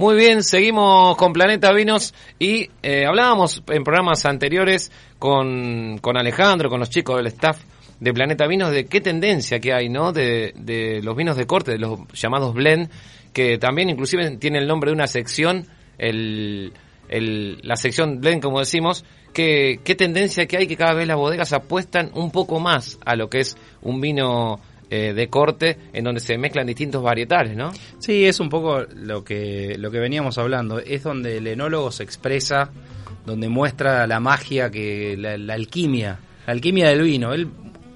Muy bien, seguimos con Planeta Vinos y eh, hablábamos en programas anteriores con, con Alejandro, con los chicos del staff de Planeta Vinos, de qué tendencia que hay, ¿no? De, los vinos de corte, de los llamados blend, que también inclusive tiene el nombre de una sección, el, la sección blend, como decimos, que, qué tendencia que hay que cada vez las bodegas apuestan un poco más a lo que es un vino eh, de corte en donde se mezclan distintos varietales, ¿no? Sí, es un poco lo que, lo que veníamos hablando. Es donde el enólogo se expresa, donde muestra la magia, que la, alquimia, la alquimia del vino. Él,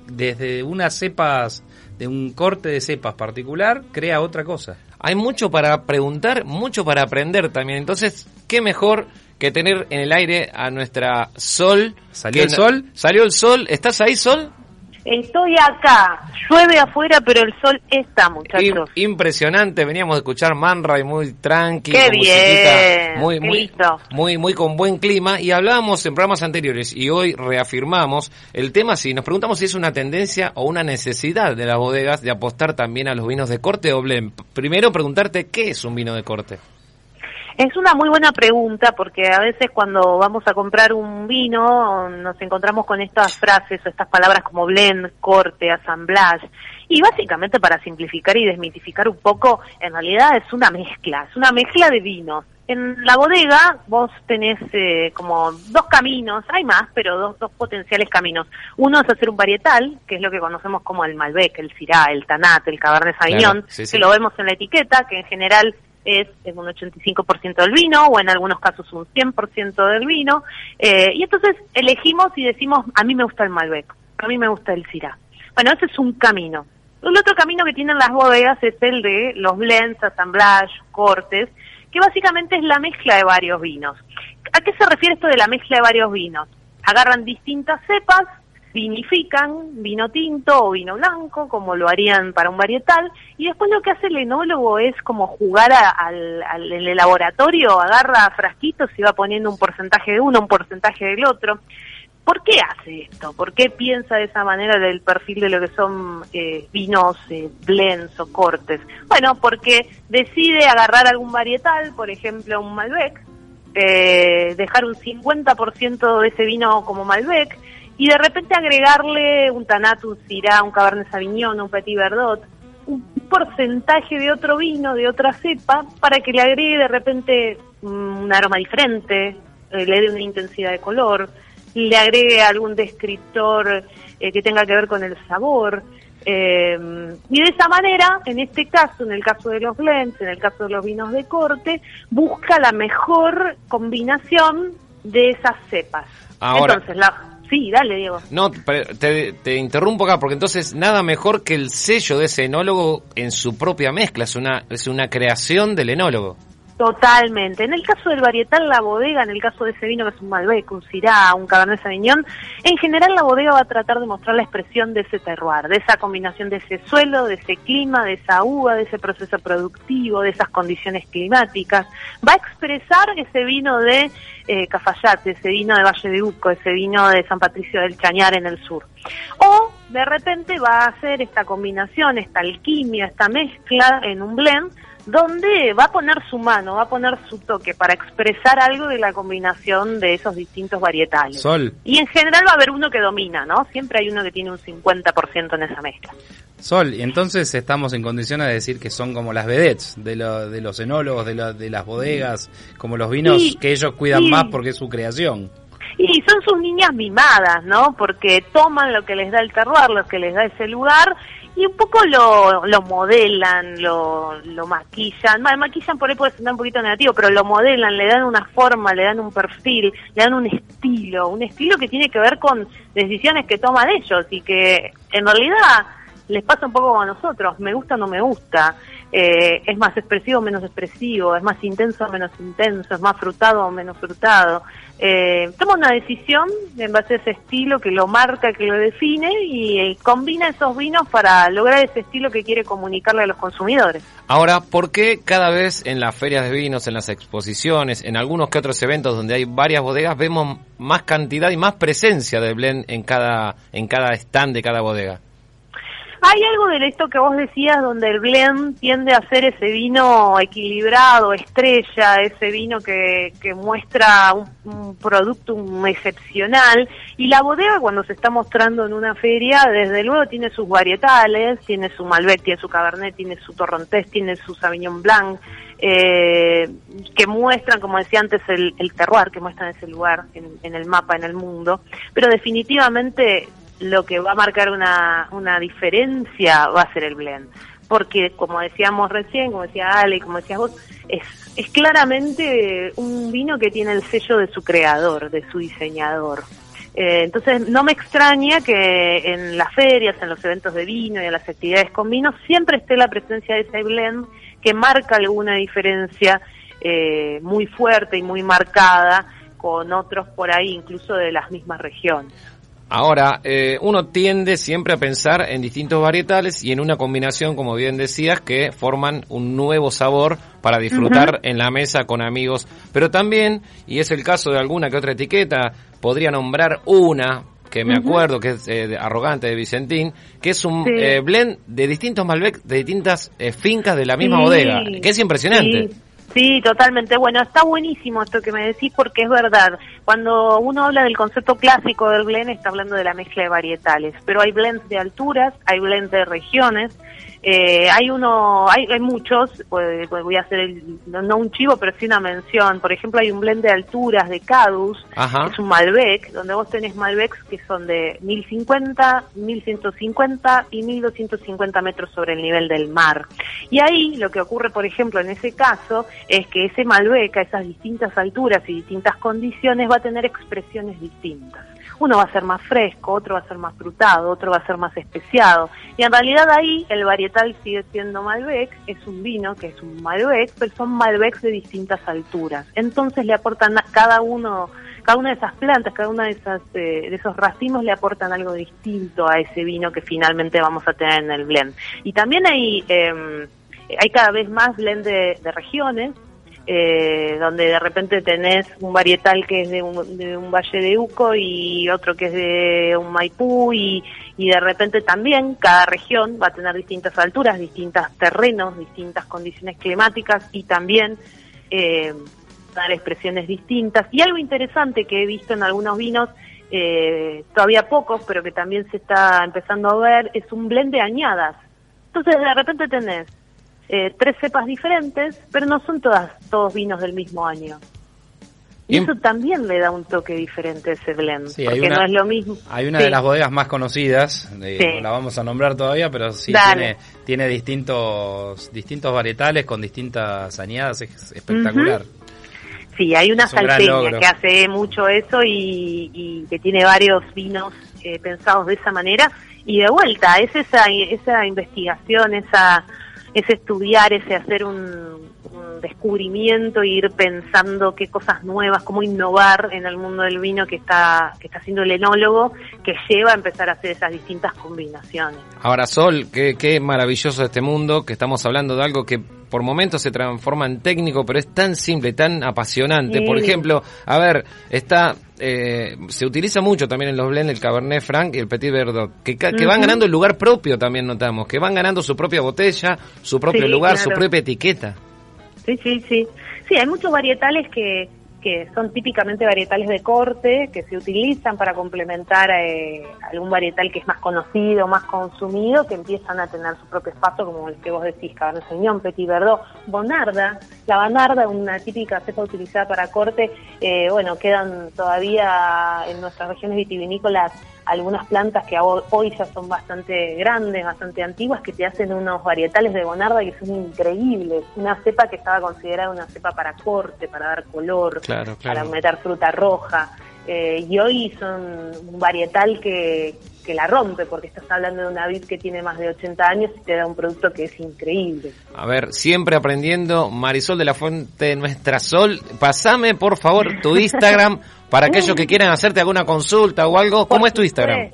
desde unas cepas, de un corte de cepas particular, crea otra cosa. Hay mucho para preguntar, mucho para aprender también. Entonces, ¿qué mejor que tener en el aire a nuestra Sol? ¿Salió el sol? ¿Salió el sol? ¿Estás ahí, Sol? Estoy acá, llueve afuera, pero el sol está, muchachos. impresionante, veníamos a escuchar Manra y muy tranqui, qué bien, muy, muy, muy, muy con buen clima. Y hablábamos en programas anteriores y hoy reafirmamos el tema. Si nos preguntamos si es una tendencia o una necesidad de las bodegas de apostar también a los vinos de corte o blend. Primero preguntarte qué es un vino de corte. Es una muy buena pregunta porque a veces cuando vamos a comprar un vino nos encontramos con estas frases o estas palabras como blend, corte, assemblage y básicamente para simplificar y desmitificar un poco, en realidad es una mezcla, es una mezcla de vinos. En la bodega vos tenés eh, como dos caminos, hay más, pero dos, dos potenciales caminos. Uno es hacer un varietal, que es lo que conocemos como el Malbec, el Syrah, el Tanat, el Cabernet Sauvignon, que lo vemos en la etiqueta, que en general es un 85% del vino o en algunos casos un 100% del vino. Eh, y entonces elegimos y decimos, a mí me gusta el Malbec, a mí me gusta el Syrah. Bueno, ese es un camino. El otro camino que tienen las bodegas es el de los blends, assemblage, cortes, que básicamente es la mezcla de varios vinos. ¿A qué se refiere esto de la mezcla de varios vinos? Agarran distintas cepas, vinifican vino tinto o vino blanco, como lo harían para un varietal, y después lo que hace el enólogo es como jugar al, al, en el laboratorio, agarra frasquitos y va poniendo un porcentaje de uno, un porcentaje del otro. ¿Por qué hace esto? ¿Por qué piensa de esa manera del perfil de lo que son eh, vinos eh, blends o cortes? Bueno, porque decide agarrar algún varietal, por ejemplo un Malbec, eh, dejar un 50% de ese vino como Malbec, y de repente agregarle un Tanat, un Syrah, un Cabernet Sauvignon, un Petit Verdot, un porcentaje de otro vino, de otra cepa, para que le agregue de repente mm, un aroma diferente, eh, le dé una intensidad de color, le agregue algún descriptor eh, que tenga que ver con el sabor. Eh, y de esa manera, en este caso, en el caso de los blends, en el caso de los vinos de corte, busca la mejor combinación de esas cepas. Entonces, la, Sí, dale, Diego. No, te, te, interrumpo acá, porque entonces nada mejor que el sello de ese enólogo en su propia mezcla, es una, es una creación del enólogo. Totalmente. En el caso del varietal, la bodega, en el caso de ese vino que es un Malbec, un Syrah, un Cabernet Sauvignon, en general la bodega va a tratar de mostrar la expresión de ese terroir, de esa combinación de ese suelo, de ese clima, de esa uva, de ese proceso productivo, de esas condiciones climáticas. Va a expresar ese vino de eh, Cafayate, ese vino de Valle de Uco, ese vino de San Patricio del Chañar en el sur. O de repente va a hacer esta combinación, esta alquimia, esta mezcla en un blend donde va a poner su mano, va a poner su toque para expresar algo de la combinación de esos distintos varietales. Sol. Y en general va a haber uno que domina, ¿no? Siempre hay uno que tiene un 50% en esa mezcla. Sol, y entonces estamos en condiciones de decir que son como las vedettes de, de los enólogos, de, de las bodegas, como los vinos que ellos cuidan más porque es su creación. Y son sus niñas mimadas, ¿no? Porque toman lo que les da el terroir, lo que les da ese lugar y un poco lo, lo modelan, lo, lo maquillan. Bueno, maquillan por ahí puede ser un poquito negativo, pero lo modelan, le dan una forma, le dan un perfil, le dan un estilo, un estilo que tiene que ver con decisiones que toman ellos y que en realidad les pasa un poco a nosotros, me gusta o no me gusta, eh, es más expresivo o menos expresivo, es más intenso o menos intenso, es más frutado o menos frutado. Eh, toma una decisión en base a ese estilo que lo marca, que lo define y, eh, combina esos vinos para lograr ese estilo que quiere comunicarle a los consumidores. Ahora, ¿por qué cada vez en las ferias de vinos, en las exposiciones, en algunos que otros eventos donde hay varias bodegas, vemos más cantidad y más presencia de blend en cada, en cada stand de cada bodega? Hay algo de esto que vos decías donde el blend tiende a ser ese vino equilibrado, estrella, ese vino que, que muestra un, producto excepcional. Y la bodega cuando se está mostrando en una feria, desde luego tiene sus varietales, tiene su Malbec, tiene su Cabernet, tiene su Torrontés, tiene su Sauvignon Blanc, eh, que muestran, como decía antes, el, el terroir, que muestran ese lugar en, en el mapa, en el mundo. Pero definitivamente lo que va a marcar una, una diferencia va a ser el blend. Porque, como decíamos recién, como decía Ale, como decías vos, es, es claramente un vino que tiene el sello de su creador, de su diseñador. Eh, entonces, no me extraña que en las ferias, en los eventos de vino y en las actividades con vino, siempre esté la presencia de ese blend que marca alguna diferencia eh, muy fuerte y muy marcada con otros por ahí, incluso de las mismas regiones. Ahora, eh, uno tiende siempre a pensar en distintos varietales y en una combinación, como bien decías, que forman un nuevo sabor para disfrutar en la mesa con amigos. Pero también, y es el caso de alguna que otra etiqueta, podría nombrar una que me acuerdo que es eh, arrogante de Vicentín, que es un eh, blend de distintos Malbec, de distintas fincas de la misma bodega, que es impresionante. Sí, totalmente. Bueno, está buenísimo esto que me decís porque es verdad. Cuando uno habla del concepto clásico del blend está hablando de la mezcla de varietales, pero hay blends de alturas, hay blends de regiones, eh, hay uno, hay, hay muchos, pues, pues voy a hacer el, no, un chivo, pero sí una mención. Por ejemplo, hay un blend de alturas de Cadus, que es un Malbec, donde vos tenés Malbecs que son de 1050, 1150 y 1250 metros sobre el nivel del mar. Y ahí lo que ocurre, por ejemplo, en ese caso, es que ese Malbec a esas distintas alturas y distintas condiciones va a tener expresiones distintas uno va a ser más fresco, otro va a ser más frutado, otro va a ser más especiado. Y en realidad ahí el varietal sigue siendo Malbec, es un vino que es un Malbec, pero son Malbecs de distintas alturas. Entonces le aportan cada uno cada una de esas plantas, cada una de esas eh, de esos racimos le aportan algo distinto a ese vino que finalmente vamos a tener en el blend. Y también hay eh, hay cada vez más blend de regiones eh, donde de repente tenés un varietal que es de un, de un, valle de Uco y otro que es de un Maipú y, y de repente también cada región va a tener distintas alturas, distintos terrenos, distintas condiciones climáticas y también eh, dar expresiones distintas. Y algo interesante que he visto en algunos vinos, eh, todavía pocos, pero que también se está empezando a ver, es un blend de añadas. Entonces de repente tenés eh, tres cepas diferentes, pero no son todas todos vinos del mismo año. Y eso también le da un toque diferente a ese blend, porque no es lo mismo. Hay una de las bodegas más conocidas, no la vamos a nombrar todavía, pero sí tiene, tiene distintos distintos varietales con distintas añadas, es espectacular. Sí, hay una salteña que hace mucho eso y, que tiene varios vinos eh, pensados de esa manera. Y de vuelta, es esa, esa investigación, esa es estudiar, ese hacer un, descubrimiento e ir pensando qué cosas nuevas, cómo innovar en el mundo del vino que está, que está haciendo el enólogo, que lleva a empezar a hacer esas distintas combinaciones. Ahora, Sol, qué, qué maravilloso este mundo, que estamos hablando de algo que por momentos se transforma en técnico, pero es tan simple, tan apasionante. Por ejemplo, a ver, está eh, se utiliza mucho también en los blends el Cabernet Franc y el Petit Verdot, que, que van ganando el lugar propio también notamos, que van ganando su propia botella, su propio lugar, su propia etiqueta. Sí, sí, sí. Sí, hay muchos varietales que, que son típicamente varietales de corte, que se utilizan para complementar eh, algún varietal que es más conocido, más consumido, que empiezan a tener su propio espacio, como el que vos decís, Cabernet Sauvignon, Petit Verdot, Bonarda. La Bonarda, una típica cepa utilizada para corte, eh, bueno, quedan todavía en nuestras regiones vitivinícolas algunas plantas que hoy ya son bastante grandes, bastante antiguas, que te hacen unos varietales de bonarda que son increíbles. Una cepa que estaba considerada una cepa para corte, para dar color, para meter fruta roja. Eh, y hoy son un varietal que, que la rompe, porque estás hablando de una vid que tiene más de 80 años y te da un producto que es increíble. A ver, siempre aprendiendo, Marisol de la Fuente Nuestra Sol, pasame por favor tu Instagram para aquellos que quieran hacerte alguna consulta o algo. ¿Cómo es tu Instagram?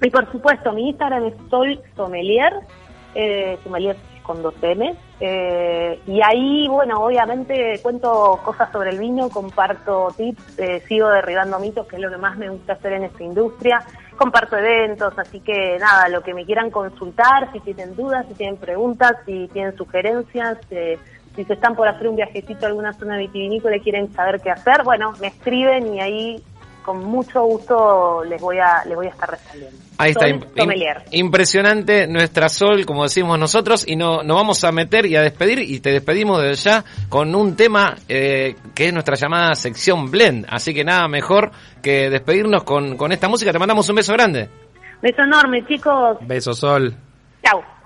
Y por supuesto, mi Instagram es Sol Sommelier, eh, Sommelier con dos M. Eh, y ahí, bueno, obviamente cuento cosas sobre el vino, comparto tips, eh, sigo derribando mitos, que es lo que más me gusta hacer en esta industria. comparto eventos, así que nada, lo que me quieran consultar, si tienen dudas, si tienen preguntas, si tienen sugerencias, eh, si se están por hacer un viajecito a alguna zona vitivinícola y quieren saber qué hacer, bueno, me escriben y ahí con mucho gusto les voy a les voy a estar respondiendo. Ahí está, impresionante nuestra Sol, como decimos nosotros, y no, nos vamos a meter y a despedir, y te despedimos desde ya con un tema eh, que es nuestra llamada sección Blend. Así que nada mejor que despedirnos con, con esta música. Te mandamos un beso grande. Beso enorme, chicos. Beso, Sol. Chao.